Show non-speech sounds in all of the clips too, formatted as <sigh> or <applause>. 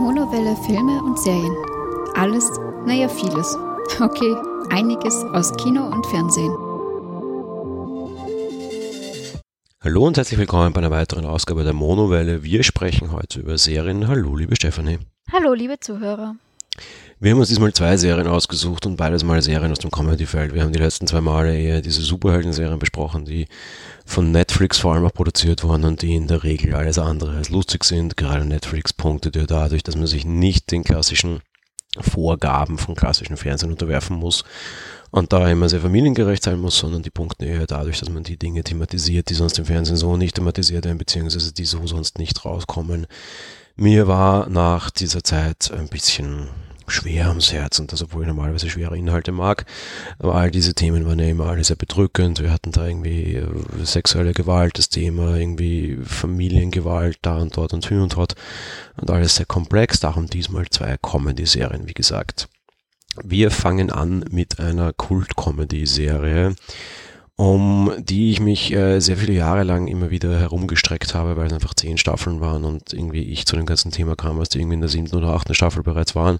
Monowelle Filme und Serien. Alles, naja, vieles. Okay, einiges aus Kino und Fernsehen. Hallo und herzlich willkommen bei einer weiteren Ausgabe der Monowelle. Wir sprechen heute über Serien. Hallo, liebe Stefanie. Hallo, liebe Zuhörer. Wir haben uns diesmal zwei Serien ausgesucht und beides mal Serien aus dem Comedy-Feld. Wir haben die letzten zwei Male eher diese Superhelden-Serien besprochen, die von Netflix vor allem auch produziert wurden und die in der Regel alles andere als lustig sind. Gerade Netflix punktet ja dadurch, dass man sich nicht den klassischen Vorgaben von klassischen Fernsehen unterwerfen muss und da immer sehr familiengerecht sein muss, sondern die punkten eher dadurch, dass man die Dinge thematisiert, die sonst im Fernsehen so nicht thematisiert werden, beziehungsweise die so sonst nicht rauskommen. Mir war nach dieser Zeit ein bisschen schwer ums Herz und das, obwohl ich normalerweise schwere Inhalte mag. Aber all diese Themen waren ja immer alle sehr bedrückend. Wir hatten da irgendwie äh, sexuelle Gewalt, das Thema, irgendwie Familiengewalt da und dort und hin und dort und alles sehr komplex. Darum diesmal zwei Comedy-Serien, wie gesagt. Wir fangen an mit einer Kult-Comedy-Serie um die ich mich äh, sehr viele Jahre lang immer wieder herumgestreckt habe, weil es einfach zehn Staffeln waren und irgendwie ich zu dem ganzen Thema kam, als die irgendwie in der siebten oder achten Staffel bereits waren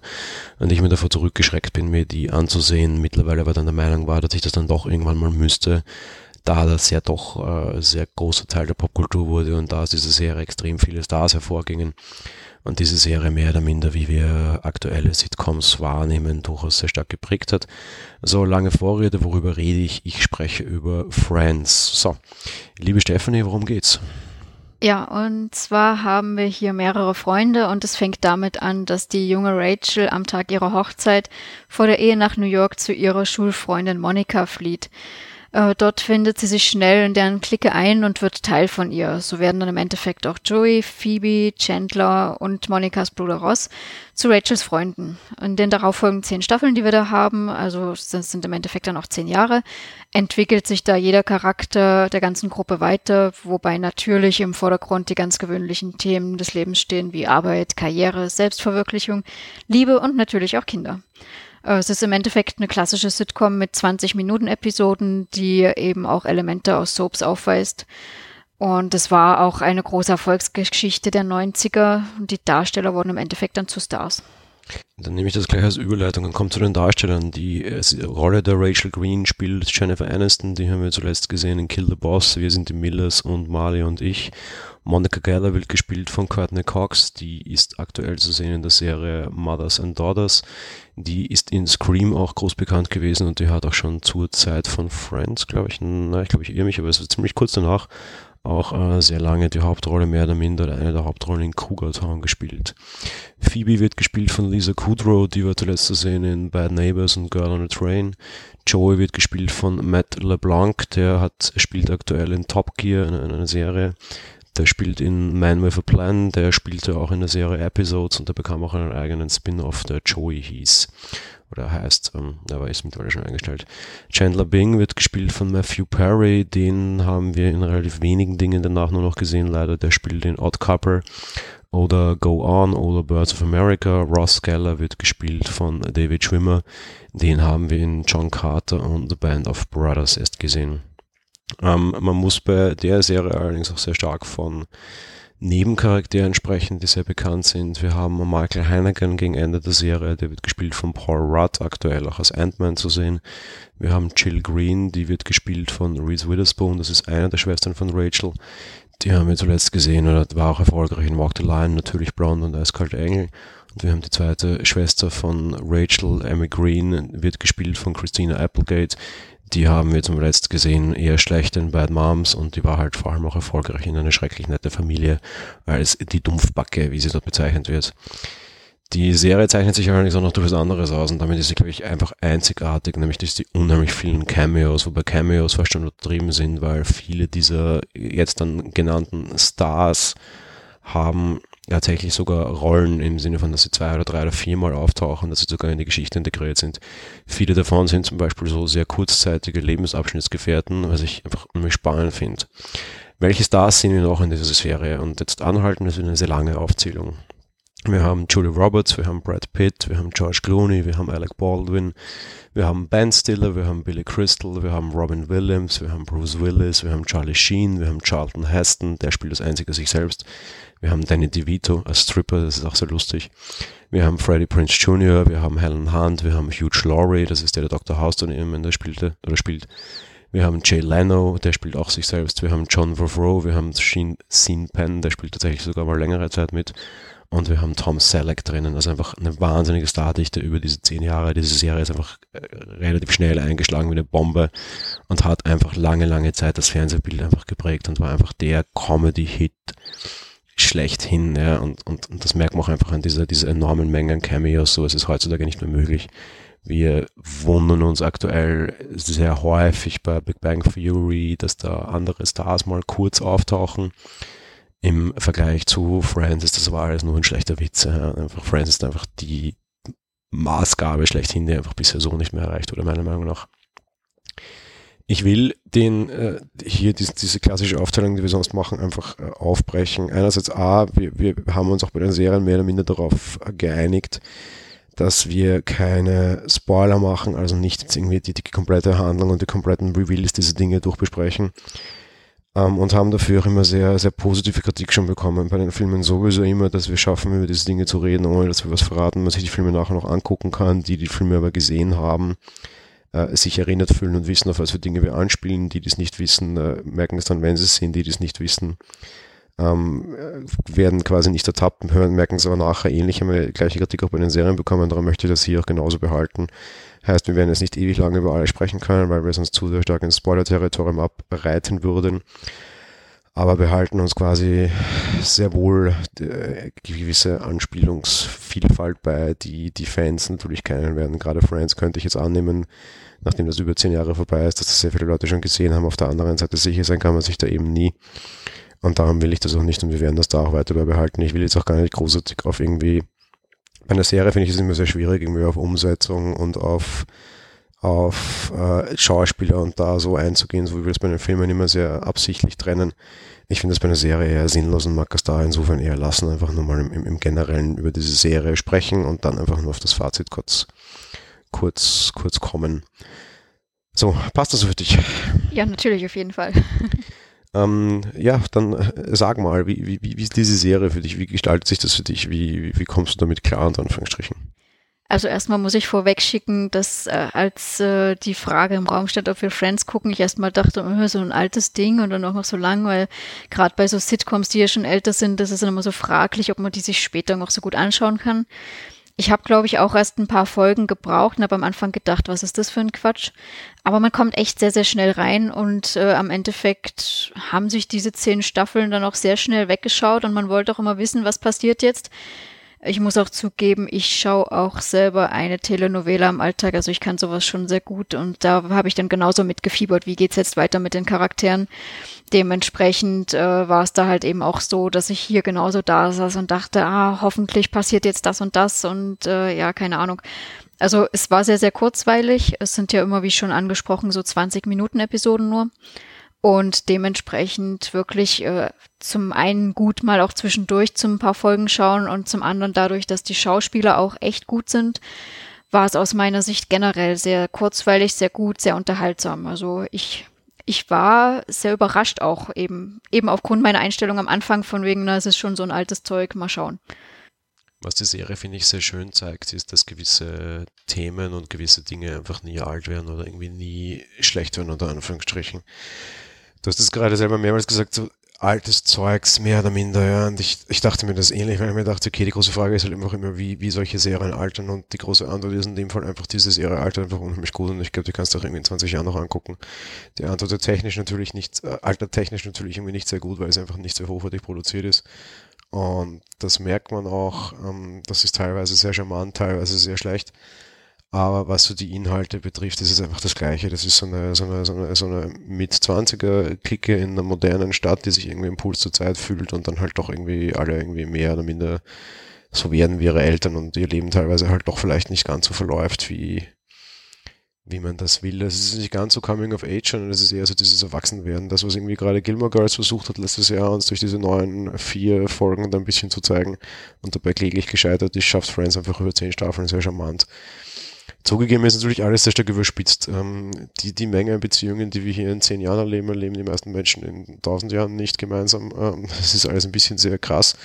und ich mir davor zurückgeschreckt bin, mir die anzusehen. Mittlerweile aber dann der Meinung war, dass ich das dann doch irgendwann mal müsste, da das ja doch äh, sehr großer Teil der Popkultur wurde und da aus dieser Serie extrem viele Stars hervorgingen und diese Serie mehr oder minder, wie wir aktuelle Sitcoms wahrnehmen, durchaus sehr stark geprägt hat. So lange Vorrede, worüber rede ich? Ich spreche über Friends. So, liebe Stephanie, worum geht's? Ja, und zwar haben wir hier mehrere Freunde und es fängt damit an, dass die junge Rachel am Tag ihrer Hochzeit vor der Ehe nach New York zu ihrer Schulfreundin Monika flieht. Äh, dort findet sie sich schnell in deren Clique ein und wird Teil von ihr. So werden dann im Endeffekt auch Joey, Phoebe, Chandler und Monikas Bruder Ross zu Rachels Freunden. In den darauffolgenden zehn Staffeln, die wir da haben, also das sind im Endeffekt dann auch zehn Jahre, entwickelt sich da jeder Charakter der ganzen Gruppe weiter, wobei natürlich im Vordergrund die ganz gewöhnlichen Themen des Lebens stehen, wie Arbeit, Karriere, Selbstverwirklichung, Liebe und natürlich auch Kinder. Äh, es ist im Endeffekt eine klassische Sitcom mit 20 Minuten Episoden, die eben auch Elemente aus Soaps aufweist. Und es war auch eine große Erfolgsgeschichte der 90er und die Darsteller wurden im Endeffekt dann zu Stars. Dann nehme ich das gleich als Überleitung und komme zu den Darstellern. Die Rolle der Rachel Green spielt Jennifer Aniston, die haben wir zuletzt gesehen in Kill the Boss, Wir sind die Millers und Marley und ich. Monica Geller wird gespielt von Courtney Cox, die ist aktuell zu sehen in der Serie Mothers and Daughters. Die ist in Scream auch groß bekannt gewesen und die hat auch schon zur Zeit von Friends, glaube ich, na, ich glaube, ich irre mich, aber es war ziemlich kurz danach auch äh, sehr lange die Hauptrolle mehr oder minder eine der Hauptrollen in Cougar Town gespielt. Phoebe wird gespielt von Lisa Kudrow, die war zuletzt zu sehen in Bad Neighbors und Girl on a Train. Joey wird gespielt von Matt LeBlanc, der hat spielt aktuell in Top Gear, in einer Serie. Der spielt in Man with a Plan, der spielte auch in der Serie Episodes und der bekam auch einen eigenen Spin-off, der Joey hieß. Oder heißt, ähm, aber ist mittlerweile schon eingestellt. Chandler Bing wird gespielt von Matthew Perry, den haben wir in relativ wenigen Dingen danach nur noch gesehen, leider. Der spielt in Odd Couple oder Go On oder Birds of America. Ross Geller wird gespielt von David Schwimmer. Den haben wir in John Carter und The Band of Brothers erst gesehen. Ähm, man muss bei der Serie allerdings auch sehr stark von Nebencharakteren sprechen, die sehr bekannt sind. Wir haben Michael Hannigan gegen Ende der Serie, der wird gespielt von Paul Rudd, aktuell auch als Ant-Man zu sehen. Wir haben Jill Green, die wird gespielt von Reese Witherspoon, das ist eine der Schwestern von Rachel. Die haben wir zuletzt gesehen oder war auch erfolgreich in Walk the Line, natürlich Blonde und Eiskalte Engel. Und wir haben die zweite Schwester von Rachel, Emmy Green, wird gespielt von Christina Applegate die haben wir zum letzten gesehen eher schlecht in Bad Moms und die war halt vor allem auch erfolgreich in einer schrecklich nette Familie als die Dumpfbacke, wie sie dort bezeichnet wird. Die Serie zeichnet sich allerdings auch noch durch was anderes aus und damit ist sie, glaube ich, einfach einzigartig, nämlich dass die unheimlich vielen Cameos, wobei Cameos fast schon übertrieben sind, weil viele dieser jetzt dann genannten Stars haben tatsächlich sogar Rollen im Sinne von, dass sie zwei oder drei oder viermal auftauchen, dass sie sogar in die Geschichte integriert sind. Viele davon sind zum Beispiel so sehr kurzzeitige Lebensabschnittsgefährten, was ich einfach nämlich spannend finde. Welche Stars sind wir noch in dieser Serie? Und jetzt anhalten, das ist eine sehr lange Aufzählung. Wir haben Julie Roberts, wir haben Brad Pitt, wir haben George Clooney, wir haben Alec Baldwin, wir haben Ben Stiller, wir haben Billy Crystal, wir haben Robin Williams, wir haben Bruce Willis, wir haben Charlie Sheen, wir haben Charlton Heston, der spielt das einzige sich selbst. Wir haben Danny DeVito als Stripper, das ist auch sehr lustig. Wir haben Freddie Prince Jr., wir haben Helen Hunt, wir haben Hugh Laurie, das ist der, der Dr. House dann eben der spielte oder spielt. Wir haben Jay Leno, der spielt auch sich selbst. Wir haben John Favreau, wir haben Sheen Sean Penn, der spielt tatsächlich sogar mal längere Zeit mit. Und wir haben Tom Selleck drinnen, also einfach eine wahnsinnige Stardichte über diese zehn Jahre. Diese Serie ist einfach äh, relativ schnell eingeschlagen wie eine Bombe und hat einfach lange, lange Zeit das Fernsehbild einfach geprägt und war einfach der Comedy-Hit schlechthin. Ja, und, und, und das merkt man auch einfach an dieser, dieser enormen Menge an Cameos. So es ist heutzutage nicht mehr möglich. Wir wundern uns aktuell sehr häufig bei Big Bang Theory, dass da andere Stars mal kurz auftauchen im Vergleich zu Friends ist das aber alles nur ein schlechter Witz. Ja. Einfach Friends ist einfach die Maßgabe schlechthin, die einfach bisher so nicht mehr erreicht wurde, meiner Meinung nach. Ich will den äh, hier diese, diese klassische Aufteilung, die wir sonst machen, einfach äh, aufbrechen. Einerseits A, wir, wir haben uns auch bei den Serien mehr oder minder darauf geeinigt, dass wir keine Spoiler machen, also nicht jetzt irgendwie die, die komplette Handlung und die kompletten Reveals dieser Dinge durchbesprechen, ähm, und haben dafür auch immer sehr, sehr positive Kritik schon bekommen. Bei den Filmen sowieso immer, dass wir schaffen, über diese Dinge zu reden, ohne dass wir was verraten, man sich die Filme nachher noch angucken kann, die die Filme aber gesehen haben, äh, sich erinnert fühlen und wissen, auf was für Dinge wir anspielen. Die, die es nicht wissen, äh, merken es dann, wenn sie es sehen, die, die es nicht wissen. Ähm, äh, werden quasi nicht ertappt, hören, merken es aber nachher ähnlich, haben wir gleiche Kritik auch bei den Serien bekommen, darum möchte ich das hier auch genauso behalten. Heißt, wir werden jetzt nicht ewig lange über alles sprechen können, weil wir sonst zu sehr stark ins Spoiler-Territorium abreiten würden. Aber wir halten uns quasi sehr wohl äh, gewisse Anspielungsvielfalt bei, die die Fans natürlich kennen werden. Gerade Friends könnte ich jetzt annehmen, nachdem das über zehn Jahre vorbei ist, dass das sehr viele Leute schon gesehen haben. Auf der anderen Seite sicher sein kann man sich da eben nie. Und darum will ich das auch nicht und wir werden das da auch weiter behalten. Ich will jetzt auch gar nicht großartig auf irgendwie bei einer Serie finde ich es immer sehr schwierig, irgendwie auf Umsetzung und auf, auf äh, Schauspieler und da so einzugehen, so wie wir es bei den Filmen immer sehr absichtlich trennen. Ich finde das bei einer Serie eher sinnlos und mag das da insofern eher lassen, einfach nur mal im, im Generellen über diese Serie sprechen und dann einfach nur auf das Fazit kurz, kurz, kurz kommen. So, passt das für dich? Ja, natürlich, auf jeden Fall. <laughs> Ähm, ja, dann äh, sag mal, wie, wie, wie ist diese Serie für dich? Wie gestaltet sich das für dich? Wie, wie, wie kommst du damit klar, unter Anführungsstrichen? Also erstmal muss ich vorweg schicken, dass äh, als äh, die Frage im Raum stand, ob wir Friends gucken, ich erstmal dachte, oh, so ein altes Ding und dann auch noch so lang, weil gerade bei so Sitcoms, die ja schon älter sind, das ist dann immer so fraglich, ob man die sich später noch so gut anschauen kann. Ich habe, glaube ich, auch erst ein paar Folgen gebraucht und habe am Anfang gedacht, was ist das für ein Quatsch? Aber man kommt echt sehr, sehr schnell rein und äh, am Endeffekt haben sich diese zehn Staffeln dann auch sehr schnell weggeschaut und man wollte auch immer wissen, was passiert jetzt. Ich muss auch zugeben, ich schaue auch selber eine Telenovela im Alltag, also ich kann sowas schon sehr gut und da habe ich dann genauso mitgefiebert, wie geht's jetzt weiter mit den Charakteren. Dementsprechend äh, war es da halt eben auch so, dass ich hier genauso da saß und dachte, ah, hoffentlich passiert jetzt das und das und äh, ja, keine Ahnung. Also es war sehr, sehr kurzweilig. Es sind ja immer, wie schon angesprochen, so 20 Minuten Episoden nur und dementsprechend wirklich äh, zum einen gut mal auch zwischendurch zum paar Folgen schauen und zum anderen dadurch, dass die Schauspieler auch echt gut sind, war es aus meiner Sicht generell sehr kurzweilig, sehr gut, sehr unterhaltsam. Also ich ich war sehr überrascht auch eben eben aufgrund meiner Einstellung am Anfang von wegen, na, es ist schon so ein altes Zeug, mal schauen. Was die Serie, finde ich, sehr schön zeigt, ist, dass gewisse Themen und gewisse Dinge einfach nie alt werden oder irgendwie nie schlecht werden, unter Anführungsstrichen. Du hast es gerade selber mehrmals gesagt, so altes Zeugs, mehr oder minder, ja. Und ich, ich dachte mir das ähnlich, weil ich mir dachte, okay, die große Frage ist halt einfach immer, wie, wie solche Serien altern. Und die große Antwort ist in dem Fall einfach, diese Serie altert einfach unheimlich gut. Und ich glaube, die kannst du auch irgendwie in 20 Jahren noch angucken. Die Antwort ist technisch natürlich nicht, äh, altert technisch natürlich irgendwie nicht sehr gut, weil es einfach nicht sehr hochwertig produziert ist. Und das merkt man auch, ähm, das ist teilweise sehr charmant, teilweise sehr schlecht. Aber was so die Inhalte betrifft, ist es einfach das Gleiche. Das ist so eine, so eine, so eine, so eine Mit-20er-Clique in einer modernen Stadt, die sich irgendwie im Puls zur Zeit fühlt und dann halt doch irgendwie alle irgendwie mehr oder minder so werden wie ihre Eltern und ihr Leben teilweise halt doch vielleicht nicht ganz so verläuft, wie, wie man das will. Es ist nicht ganz so Coming of Age, sondern es ist eher so dieses Erwachsenwerden. Das, was irgendwie gerade Gilmore Girls versucht hat letztes Jahr, uns durch diese neuen vier Folgen da ein bisschen zu zeigen und dabei kläglich gescheitert ist, schafft Friends einfach über zehn Staffeln sehr charmant. Zugegeben ist natürlich alles sehr stark überspitzt. Ähm, die, die Menge an Beziehungen, die wir hier in zehn Jahren erleben, erleben die meisten Menschen in tausend Jahren nicht gemeinsam. Ähm, das ist alles ein bisschen sehr krass.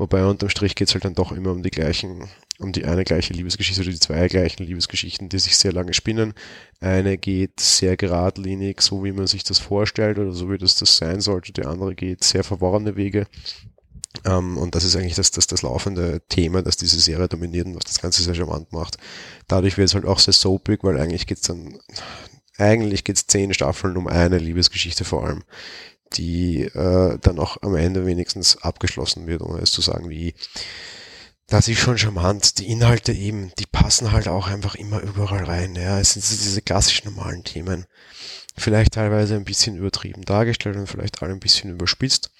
Wobei unterm Strich geht es halt dann doch immer um die gleichen, um die eine gleiche Liebesgeschichte oder die zwei gleichen Liebesgeschichten, die sich sehr lange spinnen. Eine geht sehr geradlinig, so wie man sich das vorstellt oder so wie das das sein sollte. Die andere geht sehr verworrene Wege. Ähm, und das ist eigentlich das, das, das laufende Thema, das diese Serie dominiert und was das Ganze sehr charmant macht. Dadurch wird es halt auch sehr soapig, weil eigentlich geht's dann, eigentlich geht's zehn Staffeln um eine Liebesgeschichte vor allem, die äh, dann auch am Ende wenigstens abgeschlossen wird, ohne es zu sagen wie. Das ist schon charmant. Die Inhalte eben, die passen halt auch einfach immer überall rein. Ja, es sind diese klassischen normalen Themen. Vielleicht teilweise ein bisschen übertrieben dargestellt und vielleicht alle ein bisschen überspitzt.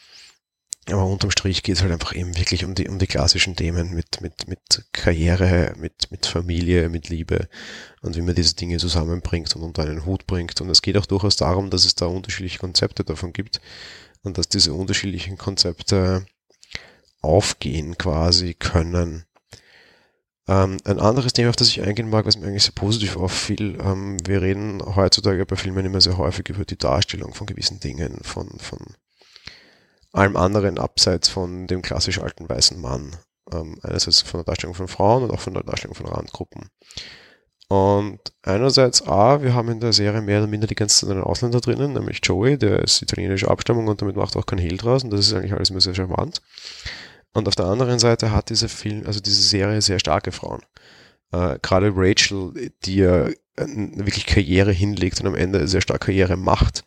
Aber unterm Strich geht es halt einfach eben wirklich um die, um die klassischen Themen mit, mit, mit Karriere, mit, mit Familie, mit Liebe und wie man diese Dinge zusammenbringt und unter einen Hut bringt. Und es geht auch durchaus darum, dass es da unterschiedliche Konzepte davon gibt und dass diese unterschiedlichen Konzepte aufgehen quasi können. Ähm, ein anderes Thema, auf das ich eingehen mag, was mir eigentlich sehr positiv auffiel, ähm, wir reden heutzutage bei Filmen immer sehr häufig über die Darstellung von gewissen Dingen, von, von allem anderen abseits von dem klassisch alten weißen Mann. Ähm, einerseits von der Darstellung von Frauen und auch von der Darstellung von Randgruppen. Und einerseits, A, wir haben in der Serie mehr oder minder die ganze Zeit einen Ausländer drinnen, nämlich Joey, der ist italienischer Abstammung und damit macht auch kein Hehl draus und das ist eigentlich alles immer sehr charmant. Und auf der anderen Seite hat dieser Film, also diese Serie sehr starke Frauen. Äh, Gerade Rachel, die ja wirklich Karriere hinlegt und am Ende sehr stark Karriere macht,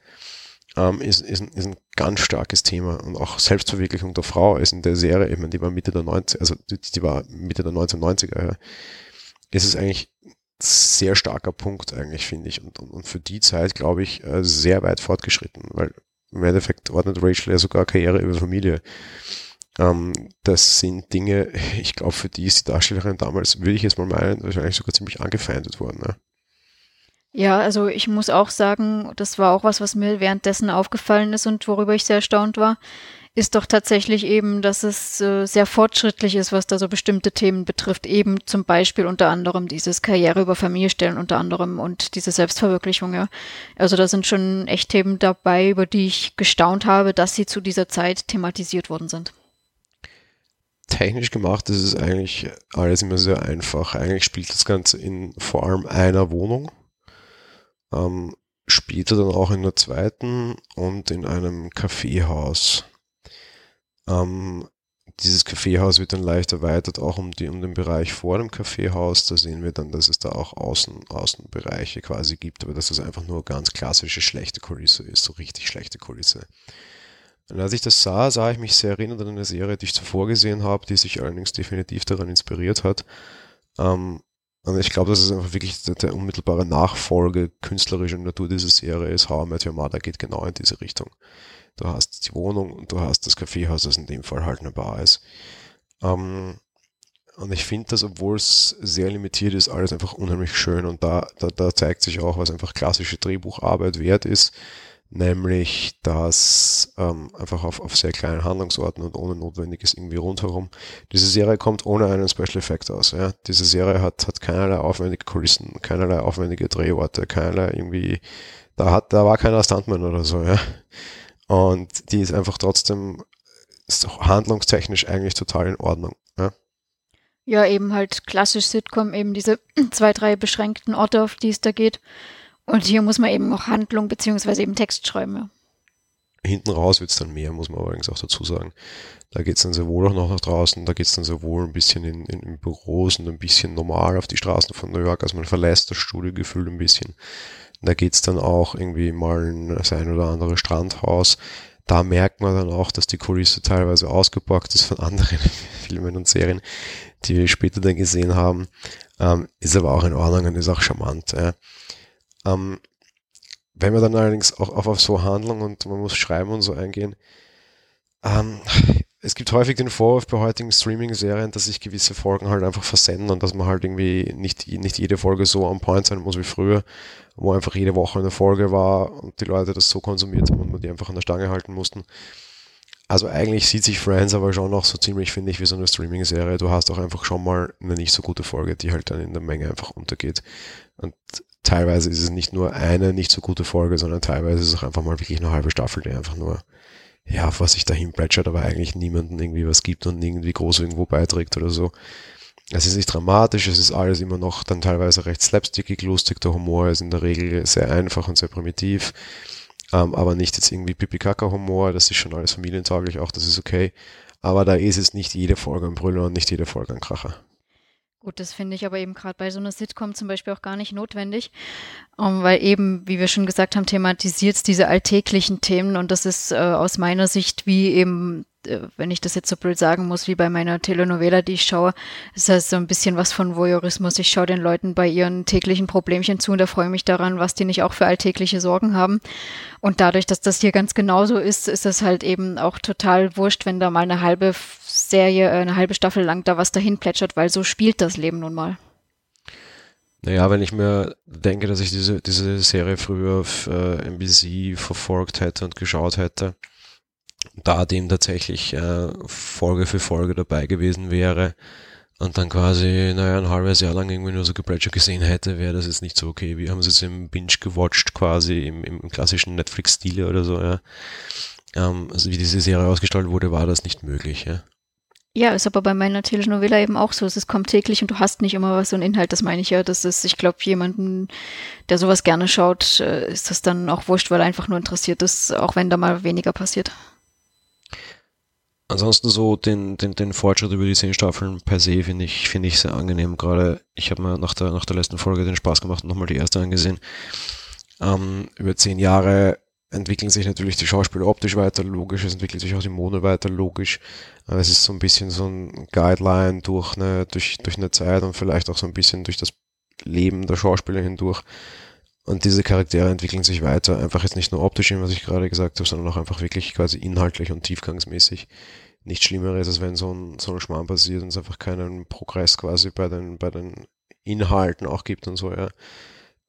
ähm, ist, ist, ein, ist ein ganz starkes Thema. Und auch Selbstverwirklichung der Frau ist in der Serie, ich meine, die war Mitte der 90, also die, die war Mitte der 1990er, ja, ist es eigentlich sehr starker Punkt eigentlich, finde ich. Und, und, und für die Zeit, glaube ich, äh, sehr weit fortgeschritten, weil im Endeffekt ordnet Rachel ja sogar Karriere über Familie. Ähm, das sind Dinge, <laughs> ich glaube, für die ist die Darstellerin damals, würde ich jetzt mal meinen, wahrscheinlich sogar ziemlich angefeindet worden. Ne? Ja, also ich muss auch sagen, das war auch was, was mir währenddessen aufgefallen ist und worüber ich sehr erstaunt war, ist doch tatsächlich eben, dass es äh, sehr fortschrittlich ist, was da so bestimmte Themen betrifft. Eben zum Beispiel unter anderem dieses Karriere über Familie stellen unter anderem und diese Selbstverwirklichung, ja. Also da sind schon echt Themen dabei, über die ich gestaunt habe, dass sie zu dieser Zeit thematisiert worden sind. Technisch gemacht ist es eigentlich alles immer sehr einfach. Eigentlich spielt das Ganze in vor allem einer Wohnung ähm, später dann auch in der zweiten und in einem Kaffeehaus. Ähm, dieses Kaffeehaus wird dann leicht erweitert, auch um, die, um den Bereich vor dem Kaffeehaus. Da sehen wir dann, dass es da auch Außen, Außenbereiche quasi gibt, aber dass es einfach nur ganz klassische schlechte Kulisse ist, so richtig schlechte Kulisse. Und als ich das sah, sah ich mich sehr erinnert an eine Serie, die ich zuvor gesehen habe, die sich allerdings definitiv daran inspiriert hat. Ähm, und ich glaube, dass es einfach wirklich der, der, unmittelbare Nachfolge künstlerischer Natur dieser Serie ist. How I Met Your Mother geht genau in diese Richtung. Du hast die Wohnung und du hast das Kaffeehaus, das in dem Fall halt eine Bar ist. Ähm, und ich finde das, obwohl es sehr limitiert ist, alles einfach unheimlich schön. Und da, da, da zeigt sich auch, was einfach klassische Drehbucharbeit wert ist nämlich dass ähm, einfach auf, auf sehr kleinen Handlungsorten und ohne Notwendiges irgendwie rundherum. Diese Serie kommt ohne einen Special Effect aus. Ja? Diese Serie hat, hat keinerlei aufwendige Kulissen, keinerlei aufwendige Drehorte, keinerlei irgendwie, da hat, da war keiner Stuntman oder so, ja. Und die ist einfach trotzdem ist handlungstechnisch eigentlich total in Ordnung. Ja? ja, eben halt klassisch Sitcom, eben diese <clears throat> zwei, drei beschränkten Orte, auf die es da geht. Und hier muss man eben auch Handlung beziehungsweise eben Text. Hinten raus wird es dann mehr, muss man allerdings auch dazu sagen. Da geht es dann sehr wohl auch noch nach draußen, da geht es dann sehr wohl ein bisschen in, in, in, Büros und ein bisschen normal auf die Straßen von New York. Also man verlässt das Studiogefühl ein bisschen. Da geht es dann auch irgendwie mal in das ein oder andere Strandhaus. Da merkt man dann auch, dass die Kulisse teilweise ausgepackt ist von <laughs> anderen Filmen und Serien, die wir später dann gesehen haben. Ähm, ist aber auch in Ordnung und ist auch charmant. Ja. Ähm, wenn wir dann allerdings auch, auf so Handlung und man muss schreiben und so eingehen, ähm, es gibt häufig den Vorwurf bei heutigen Streaming-Serien, dass sich gewisse Folgen halt einfach versenden und dass man halt irgendwie nicht, nicht jede Folge so on point sein muss wie früher, wo einfach jede Woche eine Folge war und die Leute das so konsumiert haben und man die einfach an der Stange halten mussten. Also eigentlich sieht sich Friends aber schon noch so ziemlich, finde ich, wie so eine Streaming-Serie. Du hast auch einfach schon mal eine nicht so gute Folge, die halt dann in der Menge einfach untergeht. Und teilweise ist es nicht nur eine nicht so gute Folge, sondern teilweise ist es auch einfach mal wirklich eine halbe Staffel, die einfach nur, ja, was sich dahin plätschert, aber eigentlich niemanden irgendwie was gibt und irgendwie groß irgendwo beiträgt oder so. Es ist nicht dramatisch, es ist alles immer noch dann teilweise recht slapstickig, lustig. Der Humor ist in der Regel sehr einfach und sehr primitiv ähm, aber nicht jetzt irgendwie Pipi-Kaka-Humor, das ist schon alles familientauglich, auch das ist okay. Aber da ist es nicht jede Folge ein Brüller und nicht jede Folge ein Kracher. Gut, das finde ich aber eben gerade bei so einer Sitcom zum Beispiel auch gar nicht notwendig, um, ähm, weil eben, wie wir schon gesagt haben, thematisiert es diese alltäglichen Themen und das ist äh, aus meiner Sicht wie eben wenn ich das jetzt so blöd sagen muss, wie bei meiner Telenovela, die ich schaue, ist das so ein bisschen was von Voyeurismus. Ich schaue den Leuten bei ihren täglichen Problemchen zu und da freue ich mich daran, was die nicht auch für alltägliche Sorgen haben. Und dadurch, dass das hier ganz genauso ist, ist es halt eben auch total wurscht, wenn da mal eine halbe Serie, äh, eine halbe Staffel lang da was dahin plätschert, weil so spielt das Leben nun mal. Naja, wenn ich mir denke, dass ich diese, diese Serie früher auf äh, NBC verfolgt hätte und geschaut hätte, da dem tatsächlich äh, Folge für Folge dabei gewesen wäre und dann quasi, naja, ein halbes Jahr lang irgendwie nur so Geplätscher gesehen hätte, wäre das jetzt nicht so okay. Wir haben es jetzt im Binge gewatcht, quasi im, im klassischen Netflix-Stile oder so, ja. Ähm, also wie diese Serie ausgestaltet wurde, war das nicht möglich, ja. Ja, ist aber bei meiner Telenovela eben auch so. Es kommt täglich und du hast nicht immer was so ein Inhalt, das meine ich ja. Das ist, ich glaube, jemanden, der sowas gerne schaut, äh, ist das dann auch wurscht, weil er einfach nur interessiert ist, auch wenn da mal weniger passiert. Ansonsten so den, den, den Fortschritt über die zehn Staffeln per se finde ich, finde ich sehr angenehm. Gerade ich habe mir nach der, nach der letzten Folge den Spaß gemacht und nochmal die erste angesehen. Ähm, über zehn Jahre entwickeln sich natürlich die Schauspieler optisch weiter logisch, es entwickelt sich auch die Mode weiter logisch. Es ist so ein bisschen so ein Guideline durch eine, durch, durch eine Zeit und vielleicht auch so ein bisschen durch das Leben der Schauspieler hindurch. Und diese Charaktere entwickeln sich weiter, einfach jetzt nicht nur optisch, was ich gerade gesagt habe, sondern auch einfach wirklich quasi inhaltlich und tiefgangsmäßig. Nichts Schlimmeres, als wenn so ein, so ein Schmarrn passiert und es einfach keinen Progress quasi bei den, bei den Inhalten auch gibt und so, ja.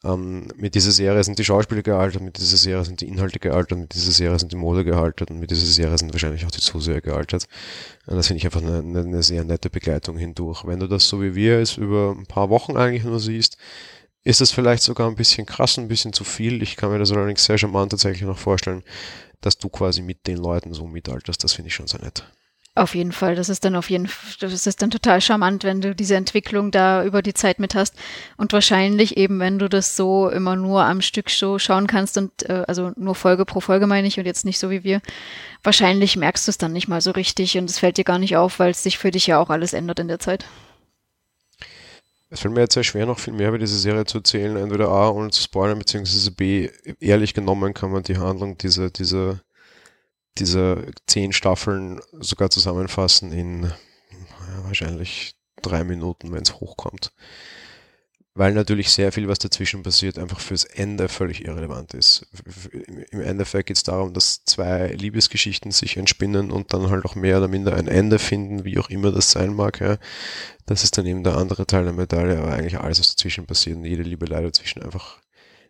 Ähm, mit dieser Serie sind die Schauspieler gealtert, mit dieser Serie sind die Inhalte gealtert, mit dieser Serie sind die Mode gealtert und mit dieser Serie sind wahrscheinlich auch die Zuseher gealtert. Und das finde ich einfach eine, eine, sehr nette Begleitung hindurch. Wenn du das so wie wir es über ein paar Wochen eigentlich nur siehst, ist das vielleicht sogar ein bisschen krass, ein bisschen zu viel. Ich kann mir das allerdings sehr charmant tatsächlich noch vorstellen, dass du quasi mit den Leuten so mitalterst. Das finde ich schon sehr nett. Auf jeden Fall, das ist dann auf jeden Fall, das ist dann total charmant, wenn du diese Entwicklung da über die Zeit mit hast. Und wahrscheinlich eben, wenn du das so immer nur am Stück so schauen kannst und äh, also nur Folge pro Folge meine ich und jetzt nicht so wie wir, wahrscheinlich merkst du es dann nicht mal so richtig und es fällt dir gar nicht auf, weil es sich für dich ja auch alles ändert in der Zeit. Es fällt mir jetzt sehr schwer, noch viel mehr über diese Serie zu erzählen. Entweder A, ohne zu spoilern, beziehungsweise B, ehrlich genommen kann man die Handlung dieser, dieser, dieser zehn Staffeln sogar zusammenfassen in ja, wahrscheinlich drei Minuten, wenn es hochkommt weil natürlich sehr viel, was dazwischen passiert, einfach fürs Ende völlig irrelevant ist. Im Endeffekt geht es darum, dass zwei Liebesgeschichten sich entspinnen und dann halt auch mehr oder minder ein Ende finden, wie auch immer das sein mag. Ja. Das ist dann eben der andere Teil der Medaille, aber eigentlich alles, was dazwischen passiert jede Liebe leider dazwischen einfach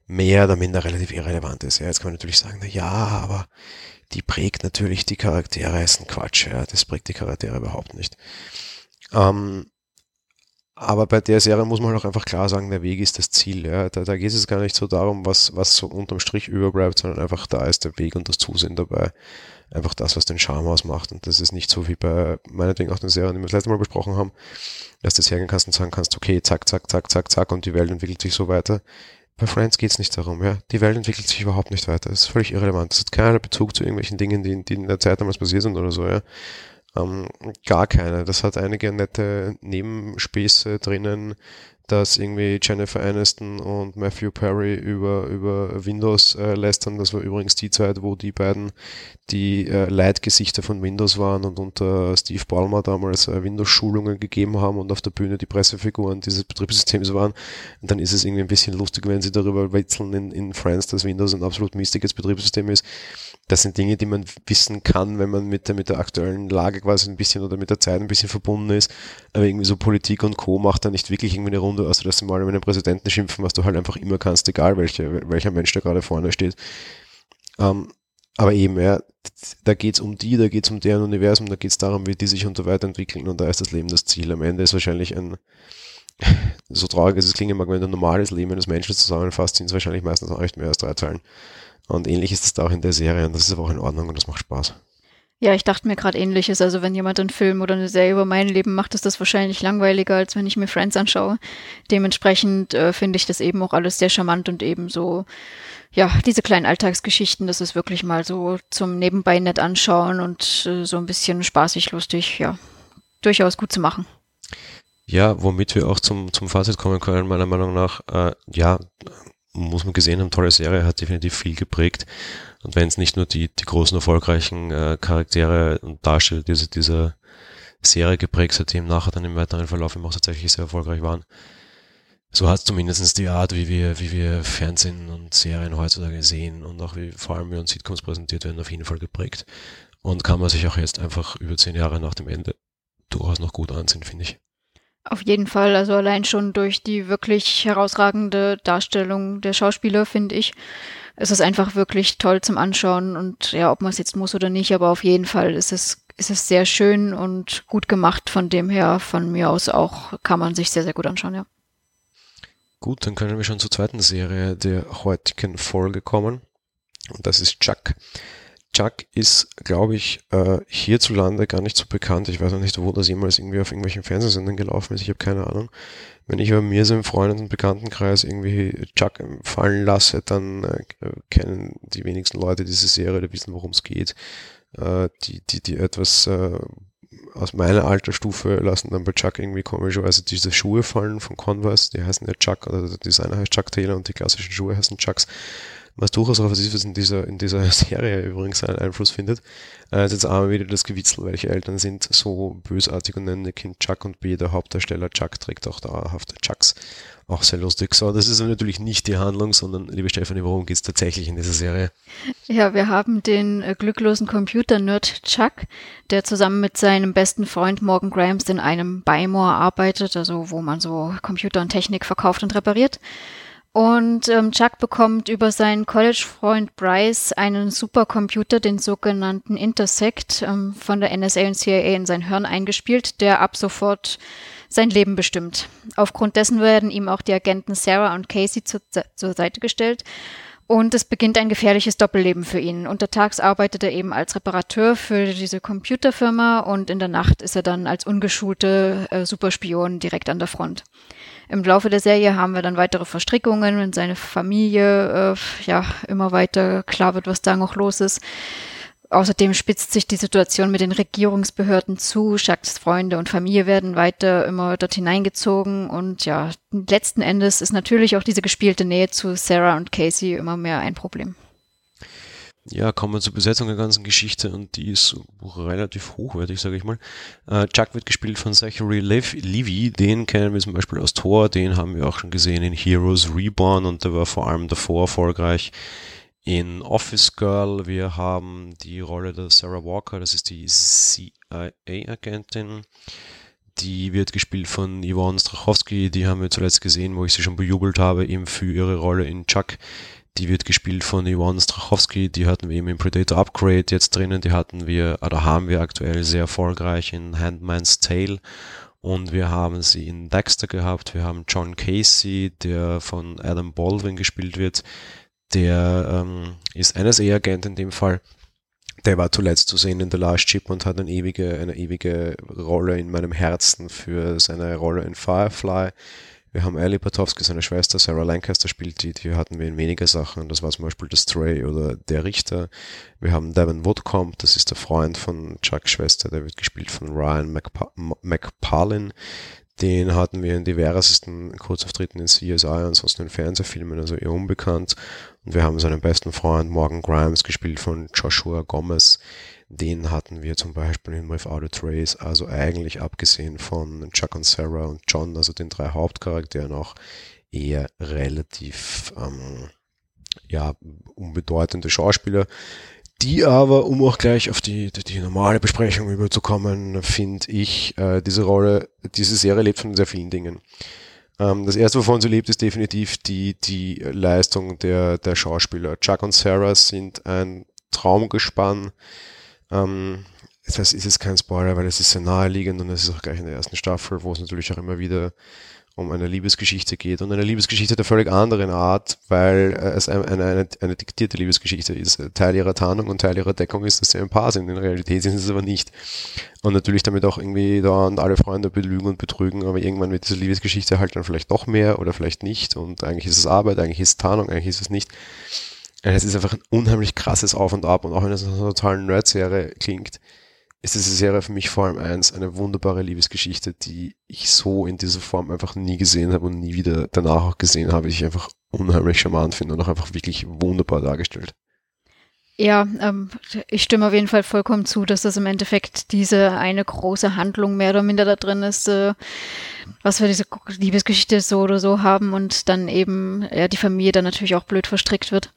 mehr oder minder relativ irrelevant ist. Ja, jetzt kann man natürlich sagen, na ja, aber die prägt natürlich die Charaktere, ist ein Quatsch, ja, das prägt die Charaktere überhaupt nicht. Ähm, aber bei der Serie muss man halt auch einfach klar sagen, der Weg ist das Ziel. Ja. Da, da geht es gar nicht so darum, was, was so unterm Strich überbleibt, sondern einfach da ist der Weg und das Zusehen dabei. Einfach das, was den Charme ausmacht. Und das ist nicht so wie bei meinetwegen auch den Serien, die wir das letzte Mal besprochen haben, dass du jetzt hergehen kannst und sagen kannst, okay, zack, zack, zack, zack, zack und die Welt entwickelt sich so weiter. Bei Friends geht es nicht darum, ja. Die Welt entwickelt sich überhaupt nicht weiter. Das ist völlig irrelevant. Das hat keinen Bezug zu irgendwelchen Dingen, die, die in der Zeit damals passiert sind oder so, ja. Ähm, gar keine. Das hat einige nette Nebenspäße drinnen, dass irgendwie Jennifer Aniston und Matthew Perry über, über Windows äh, lästern. Das war übrigens die Zeit, wo die beiden die äh, Leitgesichter von Windows waren und unter Steve Ballmer damals äh, Windows-Schulungen gegeben haben und auf der Bühne die Pressefiguren dieses Betriebssystems waren. Und dann ist es irgendwie ein bisschen lustig, wenn sie darüber witzeln in, in Friends, dass Windows ein absolut mistiges Betriebssystem ist. Das sind Dinge, die man wissen kann, wenn man mit der, mit der aktuellen Lage quasi ein bisschen oder mit der Zeit ein bisschen verbunden ist. Aber irgendwie so Politik und Co. macht da nicht wirklich irgendwie eine Runde, außer dass sie mal über den Präsidenten schimpfen, was du halt einfach immer kannst, egal welche, welcher Mensch da gerade vorne steht. Ähm, aber eben, ja, da geht's um die, da geht's um deren Universum, da geht's darum, wie die sich und so weiterentwickeln und da ist das Leben das Ziel. Am Ende ist wahrscheinlich ein, so traurig es klingen mag, wenn du ein normales Leben eines Menschen zusammenfasst, sind es wahrscheinlich meistens auch nicht mehr als drei Zeilen. Und ähnlich ist es da auch in der Serie und das ist aber auch in Ordnung und das macht Spaß. Ja, ich dachte mir gerade ähnliches. Also wenn jemand einen Film oder eine Serie über mein Leben macht, ist das wahrscheinlich langweiliger, als wenn ich mir Friends anschaue. Dementsprechend äh, finde ich das eben auch alles sehr charmant und eben so, ja, diese kleinen Alltagsgeschichten, das ist wirklich mal so zum Nebenbei nett anschauen und äh, so ein bisschen spaßig, lustig, ja, durchaus gut zu machen. Ja, womit wir auch zum, zum Fazit kommen können, meiner Meinung nach, äh, ja, muss man gesehen haben, tolle Serie, hat definitiv viel geprägt. Und wenn es nicht nur die, die großen erfolgreichen äh, Charaktere und Darsteller dieser, dieser Serie geprägt im nachher dann im weiteren Verlauf immer auch tatsächlich sehr erfolgreich waren, so hat zumindest die Art, wie wir, wie wir Fernsehen und Serien heutzutage sehen und auch wie vor allem wie uns Sitcoms präsentiert werden, auf jeden Fall geprägt. Und kann man sich auch jetzt einfach über zehn Jahre nach dem Ende durchaus noch gut ansehen, finde ich. Auf jeden Fall, also allein schon durch die wirklich herausragende Darstellung der Schauspieler, finde ich, ist es einfach wirklich toll zum Anschauen und ja, ob man es jetzt muss oder nicht, aber auf jeden Fall ist es, ist es sehr schön und gut gemacht. Von dem her, von mir aus auch, kann man sich sehr, sehr gut anschauen, ja. Gut, dann können wir schon zur zweiten Serie der heutigen Folge kommen. Und das ist Chuck. Chuck ist, glaube ich, äh, hierzulande gar nicht so bekannt. Ich weiß auch nicht, wo das jemals irgendwie auf irgendwelchen Fernsehsendern gelaufen ist. Ich habe keine Ahnung. Wenn ich aber mir so im Freundes- und Bekanntenkreis irgendwie Chuck fallen lasse, dann äh, kennen die wenigsten Leute diese Serie oder wissen, worum es geht. Äh, die, die, die etwas äh, aus meiner Altersstufe lassen dann bei Chuck irgendwie komischerweise diese Schuhe fallen von Converse. Die heißen ja Chuck, oder der Designer heißt Chuck Taylor und die klassischen Schuhe heißen Chucks was durchaus auch was ist, was in dieser, in dieser <laughs> Serie übrigens einen Einfluss findet. Äh, ist jetzt einmal wieder das Gewitzel, welche Eltern sind so bösartig und nennen ihr Kind Chuck und B, der Hauptdarsteller Chuck trägt auch dauerhaft Chucks. Auch sehr lustig. So, das ist natürlich nicht die Handlung, sondern, liebe Stefanie, worum geht es tatsächlich in dieser Serie? Ja, wir haben den äh, glücklosen Computer-Nerd Chuck, der zusammen mit seinem besten Freund Morgan Grimes in einem Buymore arbeitet, also wo man so Computer und Technik verkauft und repariert. Und ähm, Chuck bekommt über seinen College-Freund Bryce einen Supercomputer, den sogenannten Intersect, ähm, von der NSA und CIA in sein Hirn eingespielt, der ab sofort sein Leben bestimmt. Aufgrund dessen werden ihm auch die Agenten Sarah und Casey zu, zur Seite gestellt. Und es beginnt ein gefährliches Doppelleben für ihn. Untertags arbeitet er eben als Reparateur für diese Computerfirma und in der Nacht ist er dann als ungeschulte äh, Superspion direkt an der Front. Im Laufe der Serie haben wir dann weitere Verstrickungen, wenn seine Familie äh, ja immer weiter klar wird, was da noch los ist. Außerdem spitzt sich die Situation mit den Regierungsbehörden zu. Jacques Freunde und Familie werden weiter immer dort hineingezogen. Und ja, letzten Endes ist natürlich auch diese gespielte Nähe zu Sarah und Casey immer mehr ein Problem. Ja, kommen wir zur Besetzung der ganzen Geschichte und die ist relativ hochwertig, sage ich mal. Äh, Chuck wird gespielt von Zachary Lev Levy, den kennen wir zum Beispiel aus Thor, den haben wir auch schon gesehen in Heroes Reborn und der war vor allem davor erfolgreich in Office Girl. Wir haben die Rolle der Sarah Walker, das ist die CIA-Agentin. Die wird gespielt von Yvonne Strachowski, die haben wir zuletzt gesehen, wo ich sie schon bejubelt habe, eben für ihre Rolle in Chuck. Die wird gespielt von Yvonne Strachowski, die hatten wir eben im Predator Upgrade jetzt drinnen, die hatten wir, oder haben wir aktuell sehr erfolgreich in Handman's Tale und wir haben sie in Dexter gehabt, wir haben John Casey, der von Adam Baldwin gespielt wird, der ähm, ist NSA-Agent in dem Fall. Der war zuletzt zu sehen in The Last Chip und hat eine ewige, eine ewige Rolle in meinem Herzen für seine Rolle in Firefly. Wir haben Ali Patowski, seine Schwester, Sarah Lancaster spielt die, die hatten wir in weniger Sachen. Das war zum Beispiel The Stray oder Der Richter. Wir haben Devin Woodcomb, das ist der Freund von Chucks Schwester, der wird gespielt von Ryan McPa McParlin. Den hatten wir in diversesten Kurzauftritten in CSI, ansonsten in Fernsehfilmen, also eher unbekannt. Und wir haben seinen besten Freund Morgan Grimes gespielt von Joshua Gomez. Den hatten wir zum Beispiel in Without a Trace, also eigentlich abgesehen von Chuck und Sarah und John, also den drei Hauptcharakteren auch eher relativ ähm, ja, unbedeutende Schauspieler, die aber, um auch gleich auf die, die normale Besprechung überzukommen, finde ich, äh, diese Rolle, diese Serie lebt von sehr vielen Dingen. Ähm, das erste, wovon sie lebt, ist definitiv die, die Leistung der, der Schauspieler. Chuck und Sarah sind ein Traumgespann. Ähm, das ist jetzt kein Spoiler, weil es ist sehr naheliegend und es ist auch gleich in der ersten Staffel, wo es natürlich auch immer wieder um eine Liebesgeschichte geht und eine Liebesgeschichte der völlig anderen Art, weil äh, es eine, eine, eine diktierte Liebesgeschichte ist. Teil ihrer Tarnung und Teil ihrer Deckung ist, dass sie ein Paar sind. In Realität sind sie es aber nicht. Und natürlich damit auch irgendwie da alle Freunde belügen und betrügen, aber irgendwann wird diese Liebesgeschichte halt dann vielleicht doch mehr oder vielleicht nicht und eigentlich ist es Arbeit, eigentlich ist es Tarnung, eigentlich ist es nicht. Es ist einfach ein unheimlich krasses Auf und Ab und auch wenn es eine totale Nerd-Serie klingt, ist diese Serie für mich vor allem eins, eine wunderbare Liebesgeschichte, die ich so in dieser Form einfach nie gesehen habe und nie wieder danach auch gesehen habe, die ich einfach unheimlich charmant finde und auch einfach wirklich wunderbar dargestellt. Ja, ähm, ich stimme auf jeden Fall vollkommen zu, dass das im Endeffekt diese eine große Handlung mehr oder minder da drin ist, äh, was wir diese Liebesgeschichte so oder so haben und dann eben ja, die Familie dann natürlich auch blöd verstrickt wird.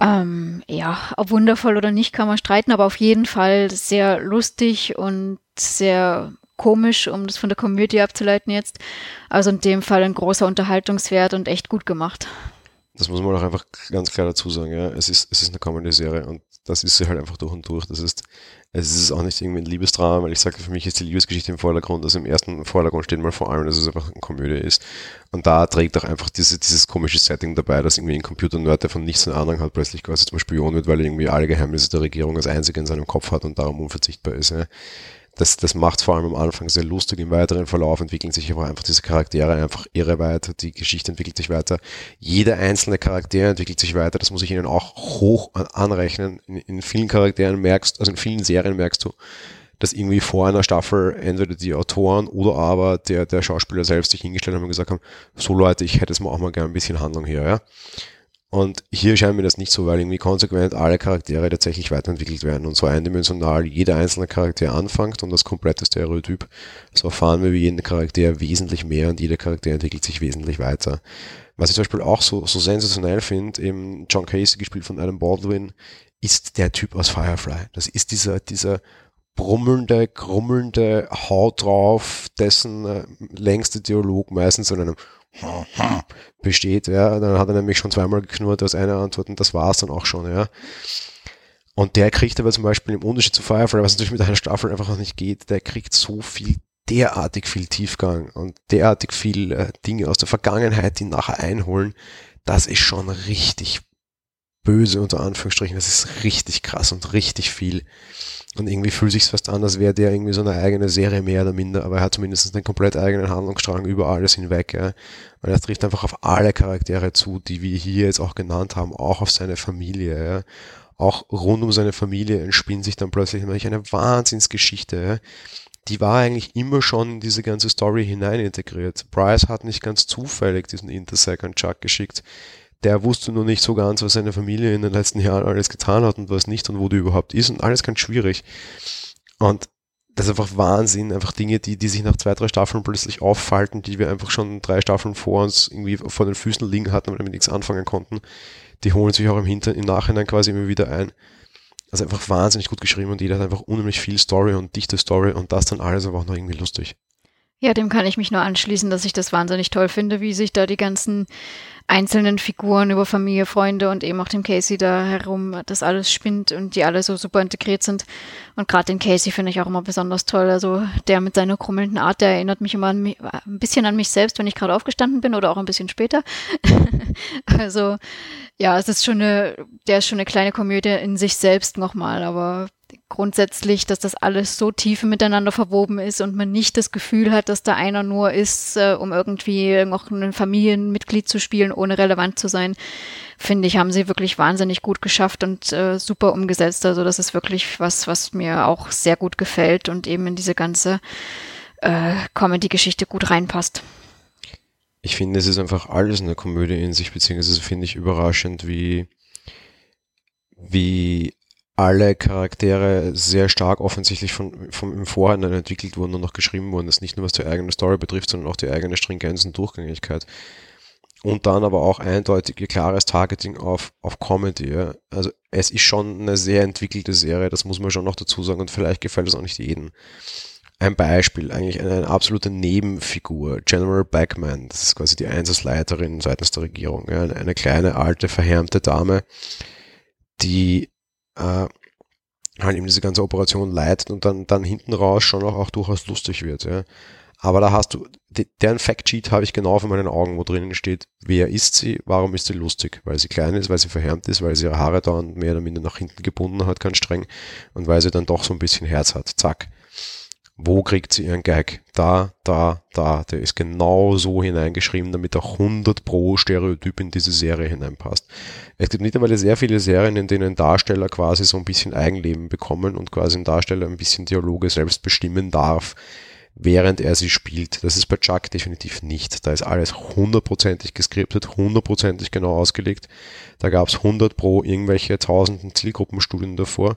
Ähm, ja, ob wundervoll oder nicht, kann man streiten, aber auf jeden Fall sehr lustig und sehr komisch, um das von der Komödie abzuleiten jetzt. Also in dem Fall ein großer Unterhaltungswert und echt gut gemacht. Das muss man auch einfach ganz klar dazu sagen, ja. Es ist, es ist eine Comedy-Serie und das ist sie halt einfach durch und durch. Das ist, es ist auch nicht irgendwie ein Liebesdrama, weil ich sage, für mich ist die Liebesgeschichte im Vordergrund. Also im ersten Vordergrund steht mal vor allem, dass es einfach eine Komödie ist. Und da trägt auch einfach diese, dieses komische Setting dabei, dass irgendwie ein Computer-Nerd, der von nichts in Ahnung hat, plötzlich quasi zum Spion wird, weil er irgendwie alle Geheimnisse der Regierung als einziger in seinem Kopf hat und darum unverzichtbar ist. Ja das, das macht vor allem am Anfang sehr lustig. Im weiteren Verlauf entwickeln sich aber einfach diese Charaktere einfach irre weiter. Die Geschichte entwickelt sich weiter. Jeder einzelne Charakter entwickelt sich weiter. Das muss ich ihnen auch hoch anrechnen. In, in vielen Charakteren merkst, also in vielen Serien merkst du, dass irgendwie vor einer Staffel entweder die Autoren oder aber der, der Schauspieler selbst sich hingestellt haben und gesagt haben, so Leute, ich hätte es mal auch mal gerne ein bisschen Handlung hier, ja. Und hier scheint mir das nicht so, weil irgendwie konsequent alle Charaktere tatsächlich weiterentwickelt werden und so eindimensional jeder einzelne Charakter anfängt und das komplette Stereotyp. So erfahren wir wie jeden Charakter wesentlich mehr und jeder Charakter entwickelt sich wesentlich weiter. Was ich zum Beispiel auch so, so sensationell finde, eben John Casey, gespielt von Adam Baldwin, ist der Typ aus Firefly. Das ist dieser, dieser brummelnde, grummelnde Haut drauf, dessen äh, längste Dialog meistens in einem besteht, ja, dann hat er nämlich schon zweimal geknurrt aus einer Antwort und das war's dann auch schon, ja. Und der kriegt aber zum Beispiel im Unterschied zu Firefly, was natürlich mit einer Staffel einfach noch nicht geht, der kriegt so viel, derartig viel Tiefgang und derartig viel äh, Dinge aus der Vergangenheit, die nachher einholen. Das ist schon richtig böse unter Anführungsstrichen. Das ist richtig krass und richtig viel. Und irgendwie fühlt sich fast an, als wäre der irgendwie so eine eigene Serie mehr oder minder, aber er hat zumindest einen komplett eigenen Handlungsstrang über alles hinweg. Ja. Und er trifft einfach auf alle Charaktere zu, die wir hier jetzt auch genannt haben, auch auf seine Familie. Ja. Auch rund um seine Familie entspinnt sich dann plötzlich eine Wahnsinnsgeschichte. Ja. Die war eigentlich immer schon in diese ganze Story hinein integriert. Bryce hat nicht ganz zufällig diesen Intersec an Chuck geschickt der wusste nur nicht so ganz, was seine Familie in den letzten Jahren alles getan hat und was nicht und wo die überhaupt ist und alles ganz schwierig. Und das ist einfach Wahnsinn, einfach Dinge, die, die sich nach zwei, drei Staffeln plötzlich auffalten, die wir einfach schon drei Staffeln vor uns irgendwie vor den Füßen liegen hatten, weil wir nichts anfangen konnten. Die holen sich auch im, Hinter im Nachhinein quasi immer wieder ein. Also einfach wahnsinnig gut geschrieben und jeder hat einfach unheimlich viel Story und dichte Story und das dann alles aber auch noch irgendwie lustig. Ja, dem kann ich mich nur anschließen, dass ich das wahnsinnig toll finde, wie sich da die ganzen einzelnen Figuren über Familie, Freunde und eben auch dem Casey da herum das alles spinnt und die alle so super integriert sind. Und gerade den Casey finde ich auch immer besonders toll. Also der mit seiner krummelnden Art, der erinnert mich immer mich, ein bisschen an mich selbst, wenn ich gerade aufgestanden bin oder auch ein bisschen später. <laughs> also ja, es ist schon eine, der ist schon eine kleine Komödie in sich selbst nochmal, aber grundsätzlich, dass das alles so tief miteinander verwoben ist und man nicht das Gefühl hat, dass da einer nur ist, äh, um irgendwie noch ein Familienmitglied zu spielen, ohne relevant zu sein, finde ich, haben sie wirklich wahnsinnig gut geschafft und äh, super umgesetzt. Also das ist wirklich was, was mir auch sehr gut gefällt und eben in diese ganze äh, Comedy-Geschichte gut reinpasst. Ich finde, es ist einfach alles eine Komödie in sich, beziehungsweise finde ich überraschend, wie, wie alle Charaktere sehr stark offensichtlich von, von im Vorhinein entwickelt wurden und noch geschrieben wurden. Das nicht nur was die eigene Story betrifft, sondern auch die eigene Stringenz und Durchgängigkeit. und dann aber auch eindeutig klares Targeting auf, auf Comedy. Ja. Also es ist schon eine sehr entwickelte Serie, das muss man schon noch dazu sagen und vielleicht gefällt es auch nicht jedem. Ein Beispiel, eigentlich eine, eine, absolute Nebenfigur, General Backman, das ist quasi die Einsatzleiterin seitens der Regierung, ja. eine, kleine, alte, verhärmte Dame, die äh, halt eben diese ganze Operation leitet und dann, dann hinten raus schon auch, auch durchaus lustig wird. Ja. Aber da hast du, deren Factsheet habe ich genau vor meinen Augen, wo drinnen steht, wer ist sie, warum ist sie lustig? Weil sie klein ist, weil sie verhärmt ist, weil sie ihre Haare dauernd mehr oder minder nach hinten gebunden hat, ganz streng, und weil sie dann doch so ein bisschen Herz hat. Zack. Wo kriegt sie ihren Gag? Da, da, da. Der ist genau so hineingeschrieben, damit auch 100 pro Stereotyp in diese Serie hineinpasst. Es gibt mittlerweile sehr viele Serien, in denen Darsteller quasi so ein bisschen Eigenleben bekommen und quasi ein Darsteller ein bisschen Dialoge selbst bestimmen darf während er sie spielt. Das ist bei Chuck definitiv nicht. Da ist alles hundertprozentig geskriptet, hundertprozentig genau ausgelegt. Da gab es 100 pro irgendwelche tausenden Zielgruppenstudien davor,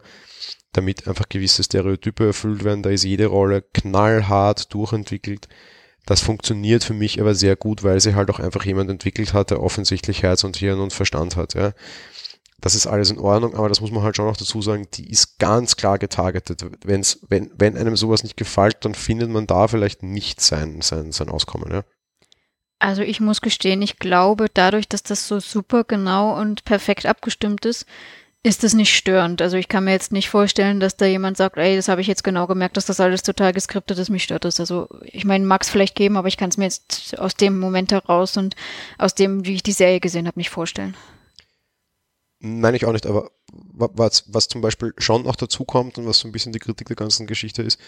damit einfach gewisse Stereotype erfüllt werden. Da ist jede Rolle knallhart durchentwickelt. Das funktioniert für mich aber sehr gut, weil sie halt auch einfach jemand entwickelt hat, der offensichtlich Herz und Hirn und Verstand hat. Ja das ist alles in Ordnung, aber das muss man halt schon noch dazu sagen, die ist ganz klar getargetet. Wenn's, wenn, wenn einem sowas nicht gefällt, dann findet man da vielleicht nicht sein, sein, sein Auskommen. Ja? Also ich muss gestehen, ich glaube, dadurch, dass das so super genau und perfekt abgestimmt ist, ist das nicht störend. Also ich kann mir jetzt nicht vorstellen, dass da jemand sagt, ey, das habe ich jetzt genau gemerkt, dass das alles total geskriptet ist, mich stört das. Also ich meine, mag es vielleicht geben, aber ich kann es mir jetzt aus dem Moment heraus und aus dem, wie ich die Serie gesehen habe, nicht vorstellen. Nein, ich auch nicht, aber was, was zum Beispiel schon noch dazu kommt und was so ein bisschen die Kritik der ganzen Geschichte ist,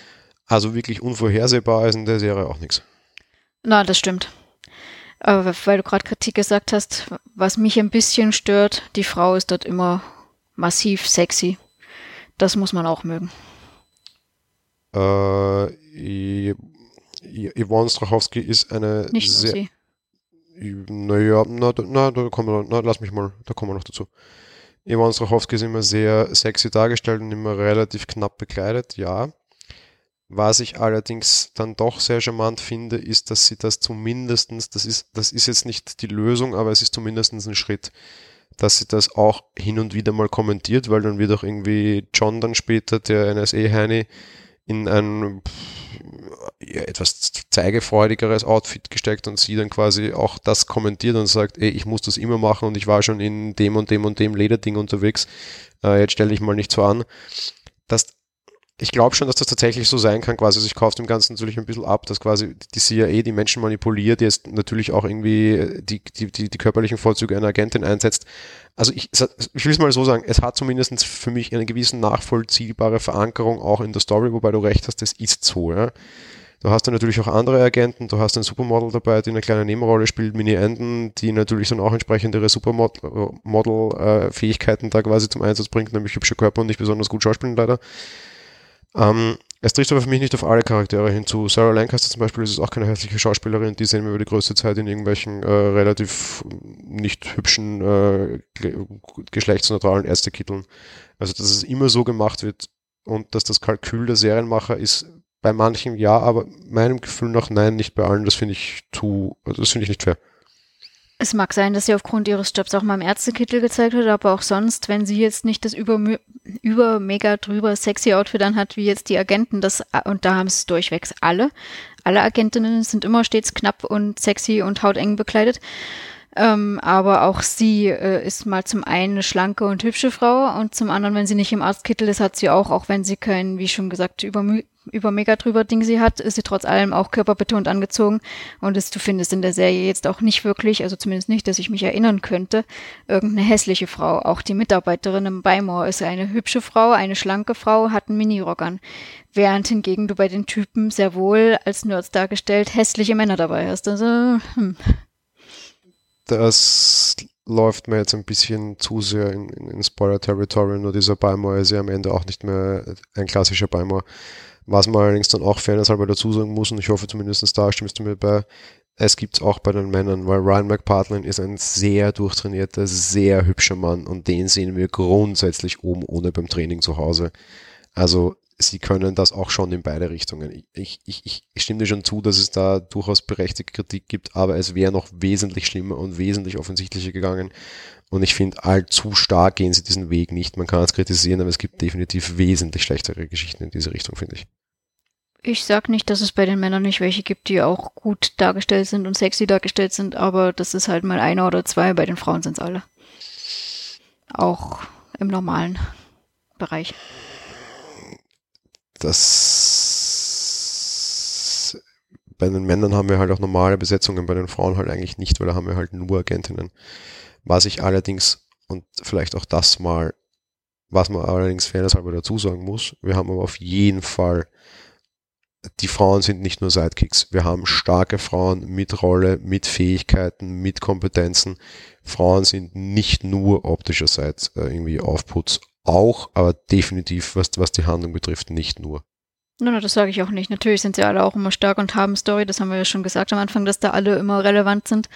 also wirklich unvorhersehbar ist in der Serie auch nichts. Na, das stimmt. Aber weil du gerade Kritik gesagt hast, was mich ein bisschen stört, die Frau ist dort immer massiv sexy. Das muss man auch mögen. Äh, Yvonne Strachowski ist eine Nicht sehr. Sie. Naja, na, na, da kommen wir, na, lass mich mal, da kommen wir noch dazu. Ivan Strachowski ist immer sehr sexy dargestellt und immer relativ knapp bekleidet, ja. Was ich allerdings dann doch sehr charmant finde, ist, dass sie das zumindestens, das ist, das ist jetzt nicht die Lösung, aber es ist zumindestens ein Schritt, dass sie das auch hin und wieder mal kommentiert, weil dann wird auch irgendwie John dann später, der NSA-Heini, in ein ja, etwas zeigefreudigeres Outfit gesteckt und sie dann quasi auch das kommentiert und sagt, ey, ich muss das immer machen und ich war schon in dem und dem und dem Lederding unterwegs, äh, jetzt stelle ich mal nicht so an. Das, ich glaube schon, dass das tatsächlich so sein kann, quasi. Also ich kaufe dem Ganzen natürlich ein bisschen ab, dass quasi die CIA die Menschen manipuliert, jetzt natürlich auch irgendwie die, die, die, die körperlichen Vorzüge einer Agentin einsetzt. Also ich, ich will es mal so sagen, es hat zumindest für mich eine gewisse nachvollziehbare Verankerung auch in der Story, wobei du recht hast, das ist so, ja. Du hast dann natürlich auch andere Agenten, du hast ein Supermodel dabei, die eine kleine Nebenrolle spielt, Mini Enden, die natürlich dann auch entsprechend ihre Supermodel-Fähigkeiten da quasi zum Einsatz bringt, nämlich hübsche Körper und nicht besonders gut schauspielen leider. Ähm, es trifft aber für mich nicht auf alle Charaktere hinzu. Sarah Lancaster zum Beispiel ist auch keine hässliche Schauspielerin, die sehen wir über die größte Zeit in irgendwelchen äh, relativ nicht hübschen, äh, geschlechtsneutralen Ärztekitteln. Also, dass es immer so gemacht wird und dass das Kalkül der Serienmacher ist, bei manchen ja, aber meinem Gefühl nach nein, nicht bei allen. Das finde ich zu, also das finde ich nicht fair. Es mag sein, dass sie aufgrund ihres Jobs auch mal im Ärztekittel gezeigt wird, aber auch sonst, wenn sie jetzt nicht das über, über mega drüber sexy Outfit anhat, wie jetzt die Agenten, das, und da haben es durchwegs alle. Alle Agentinnen sind immer stets knapp und sexy und hauteng bekleidet. Ähm, aber auch sie äh, ist mal zum einen eine schlanke und hübsche Frau und zum anderen, wenn sie nicht im Arztkittel ist, hat sie auch, auch wenn sie kein, wie schon gesagt, übermü über mega drüber Ding sie hat, ist sie trotz allem auch körperbetont angezogen. Und es, du findest in der Serie jetzt auch nicht wirklich, also zumindest nicht, dass ich mich erinnern könnte, irgendeine hässliche Frau. Auch die Mitarbeiterin im Beimor ist eine hübsche Frau, eine schlanke Frau, hat einen Minirock an. Während hingegen du bei den Typen sehr wohl als Nerds dargestellt hässliche Männer dabei hast. Also, hm. Das läuft mir jetzt ein bisschen zu sehr in, in, Spoiler-Territory, nur dieser Beimor ist ja am Ende auch nicht mehr ein klassischer Beimor. Was man allerdings dann auch fairnesshalber dazu sagen muss, und ich hoffe zumindest da stimmst du mir bei, es gibt es auch bei den Männern, weil Ryan McPartlin ist ein sehr durchtrainierter, sehr hübscher Mann und den sehen wir grundsätzlich oben ohne beim Training zu Hause. Also sie können das auch schon in beide Richtungen. Ich, ich, ich stimme dir schon zu, dass es da durchaus berechtigte Kritik gibt, aber es wäre noch wesentlich schlimmer und wesentlich offensichtlicher gegangen. Und ich finde, allzu stark gehen sie diesen Weg nicht. Man kann es kritisieren, aber es gibt definitiv wesentlich schlechtere Geschichten in diese Richtung, finde ich. Ich sag nicht, dass es bei den Männern nicht welche gibt, die auch gut dargestellt sind und sexy dargestellt sind, aber das ist halt mal einer oder zwei. Bei den Frauen sind es alle. Auch im normalen Bereich. Das bei den Männern haben wir halt auch normale Besetzungen, bei den Frauen halt eigentlich nicht, weil da haben wir halt nur Agentinnen. Was ich allerdings, und vielleicht auch das mal, was man allerdings fairnesshalber dazu sagen muss, wir haben aber auf jeden Fall, die Frauen sind nicht nur Sidekicks. Wir haben starke Frauen mit Rolle, mit Fähigkeiten, mit Kompetenzen. Frauen sind nicht nur optischerseits äh, irgendwie Aufputz, auch, aber definitiv, was, was die Handlung betrifft, nicht nur. Nein, no, das sage ich auch nicht. Natürlich sind sie alle auch immer stark und haben Story. Das haben wir ja schon gesagt am Anfang, dass da alle immer relevant sind.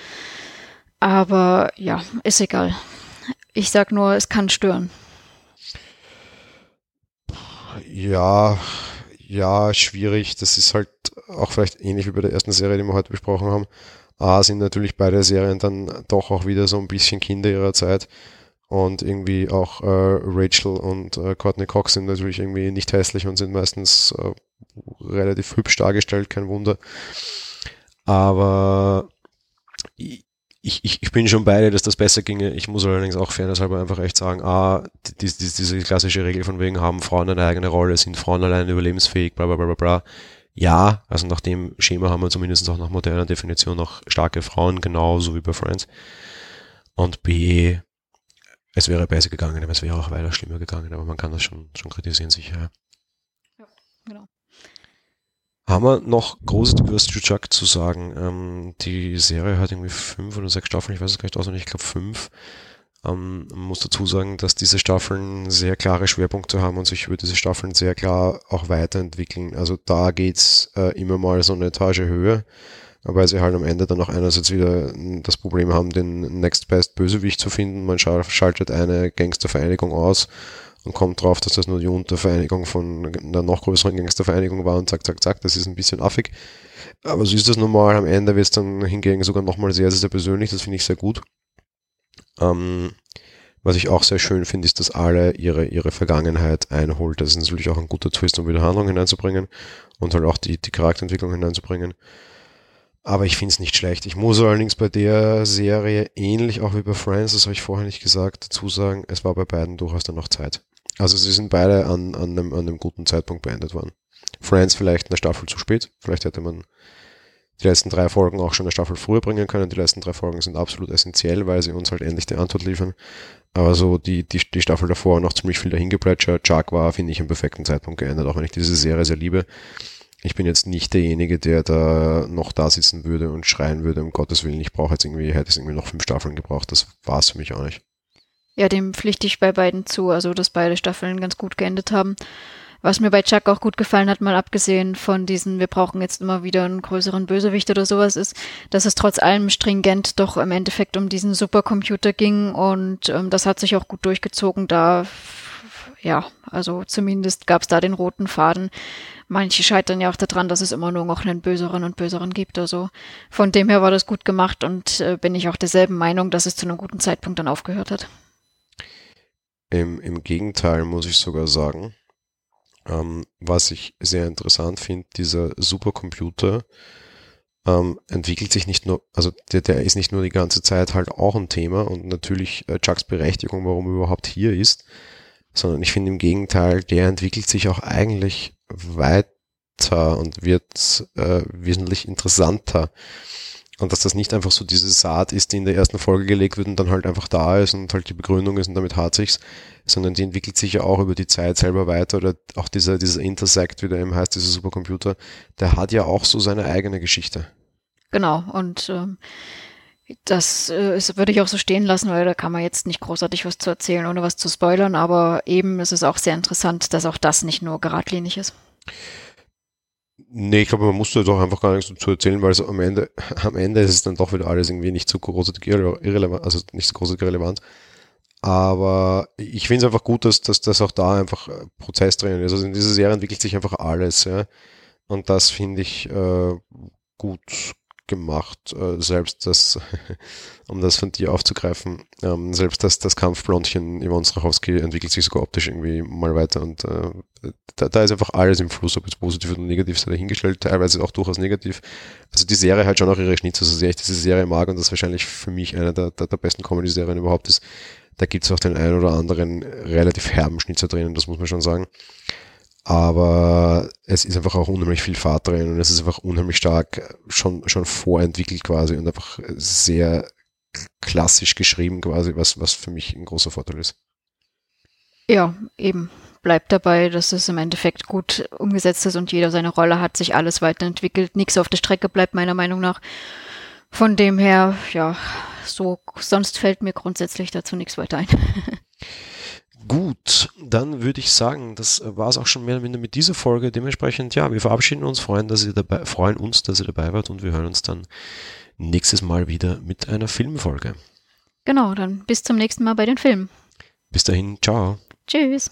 Aber ja, ist egal. Ich sag nur, es kann stören. Ja, ja, schwierig. Das ist halt auch vielleicht ähnlich wie bei der ersten Serie, die wir heute besprochen haben. A sind natürlich beide Serien dann doch auch wieder so ein bisschen Kinder ihrer Zeit. Und irgendwie auch äh, Rachel und äh, Courtney Cox sind natürlich irgendwie nicht hässlich und sind meistens äh, relativ hübsch dargestellt, kein Wunder. Aber ich, ich, ich bin schon beide, dass das besser ginge. Ich muss allerdings auch fairnesshalber einfach echt sagen, ah, die, die, diese klassische Regel von wegen, haben Frauen eine eigene Rolle, sind Frauen allein überlebensfähig, bla bla bla bla bla. Ja, also nach dem Schema haben wir zumindest auch nach moderner Definition noch starke Frauen, genauso wie bei Friends. Und B, es wäre besser gegangen, aber es wäre auch weiter schlimmer gegangen, aber man kann das schon, schon kritisieren, sicher. Ja, genau. Haben wir noch großes über Chuck zu sagen? Ähm, die Serie hat irgendwie fünf oder sechs Staffeln, ich weiß es gar nicht auswendig, ich glaube fünf. Ähm, man muss dazu sagen, dass diese Staffeln sehr klare Schwerpunkte haben und sich über diese Staffeln sehr klar auch weiterentwickeln. Also da geht's äh, immer mal so eine Etage höher weil sie halt am Ende dann auch einerseits wieder das Problem haben, den Next Best Bösewicht zu finden. Man schaltet eine Gangstervereinigung aus und kommt drauf, dass das nur die Untervereinigung von einer noch größeren Gangstervereinigung war und zack, zack, zack, das ist ein bisschen affig. Aber so ist das normal. Am Ende wird es dann hingegen sogar nochmal sehr, sehr, sehr persönlich. Das finde ich sehr gut. Ähm, was ich auch sehr schön finde, ist, dass alle ihre, ihre Vergangenheit einholt. Das ist natürlich auch ein guter Twist, um wieder Handlung hineinzubringen und halt auch die, die Charakterentwicklung hineinzubringen. Aber ich finde es nicht schlecht. Ich muss allerdings bei der Serie ähnlich auch wie bei Friends, das habe ich vorher nicht gesagt, dazu sagen, es war bei beiden durchaus dann noch Zeit. Also sie sind beide an, an, einem, an einem guten Zeitpunkt beendet worden. Friends vielleicht eine Staffel zu spät. Vielleicht hätte man die letzten drei Folgen auch schon eine Staffel früher bringen können. Die letzten drei Folgen sind absolut essentiell, weil sie uns halt endlich die Antwort liefern. Aber so die, die, die Staffel davor noch ziemlich viel dahin geplätschert. Chuck war, finde ich, im perfekten Zeitpunkt geendet, auch wenn ich diese Serie sehr liebe ich bin jetzt nicht derjenige, der da noch da sitzen würde und schreien würde, um Gottes Willen, ich brauche jetzt irgendwie, hätte es irgendwie noch fünf Staffeln gebraucht. Das war es für mich auch nicht. Ja, dem pflichte ich bei beiden zu, also dass beide Staffeln ganz gut geendet haben. Was mir bei Chuck auch gut gefallen hat, mal abgesehen von diesen, wir brauchen jetzt immer wieder einen größeren Bösewicht oder sowas, ist, dass es trotz allem stringent doch im Endeffekt um diesen Supercomputer ging und ähm, das hat sich auch gut durchgezogen. Da, ja, also zumindest gab es da den roten Faden manche scheitern ja auch daran, dass es immer nur noch einen Böseren und Böseren gibt. Also von dem her war das gut gemacht und äh, bin ich auch derselben Meinung, dass es zu einem guten Zeitpunkt dann aufgehört hat. Im, im Gegenteil muss ich sogar sagen, ähm, was ich sehr interessant finde, dieser Supercomputer ähm, entwickelt sich nicht nur, also der, der ist nicht nur die ganze Zeit halt auch ein Thema und natürlich äh, Chucks Berechtigung, warum er überhaupt hier ist, sondern ich finde im Gegenteil, der entwickelt sich auch eigentlich weiter und wird äh, wesentlich interessanter. Und dass das nicht einfach so diese Saat ist, die in der ersten Folge gelegt wird und dann halt einfach da ist und halt die Begründung ist und damit hat sich's, sondern die entwickelt sich ja auch über die Zeit selber weiter oder auch dieser, dieser Intersect, wie der eben heißt, dieser Supercomputer, der hat ja auch so seine eigene Geschichte. Genau, und ähm, das äh, würde ich auch so stehen lassen, weil da kann man jetzt nicht großartig was zu erzählen, ohne was zu spoilern, aber eben ist es auch sehr interessant, dass auch das nicht nur geradlinig ist. Nee, ich glaube, man musste doch einfach gar nichts dazu erzählen, weil so am Ende, <laughs> am Ende ist es dann doch wieder alles irgendwie nicht so großartig irrelevant, also nicht so großartig relevant. Aber ich finde es einfach gut, dass, dass, dass auch da einfach Prozess drin ist. Also in dieser Serie entwickelt sich einfach alles. Ja? Und das finde ich äh, gut gemacht. Äh, selbst das, <laughs> um das von dir aufzugreifen, ähm, selbst das, das Kampfblondchen Ivan Strachowski entwickelt sich sogar optisch irgendwie mal weiter. Und äh, da, da ist einfach alles im Fluss, ob es positiv oder negativ sei dahingestellt, teilweise auch durchaus negativ. Also die Serie hat schon auch ihre Schnitze, so sehr ich diese Serie mag und das wahrscheinlich für mich eine der, der, der besten Comedy-Serien überhaupt ist. Da gibt es auch den einen oder anderen relativ herben Schnitzer drinnen, das muss man schon sagen. Aber es ist einfach auch unheimlich viel Fahrt drin und es ist einfach unheimlich stark schon, schon vorentwickelt quasi und einfach sehr klassisch geschrieben quasi, was, was für mich ein großer Vorteil ist. Ja, eben. Bleibt dabei, dass es im Endeffekt gut umgesetzt ist und jeder seine Rolle hat, sich alles weiterentwickelt, nichts auf der Strecke bleibt, meiner Meinung nach. Von dem her, ja, so, sonst fällt mir grundsätzlich dazu nichts weiter ein. <laughs> Gut, dann würde ich sagen, das war es auch schon mehr oder minder mit dieser Folge. Dementsprechend, ja, wir verabschieden uns, freuen, dass ihr dabei, freuen uns, dass ihr dabei wart und wir hören uns dann nächstes Mal wieder mit einer Filmfolge. Genau, dann bis zum nächsten Mal bei den Filmen. Bis dahin, ciao. Tschüss.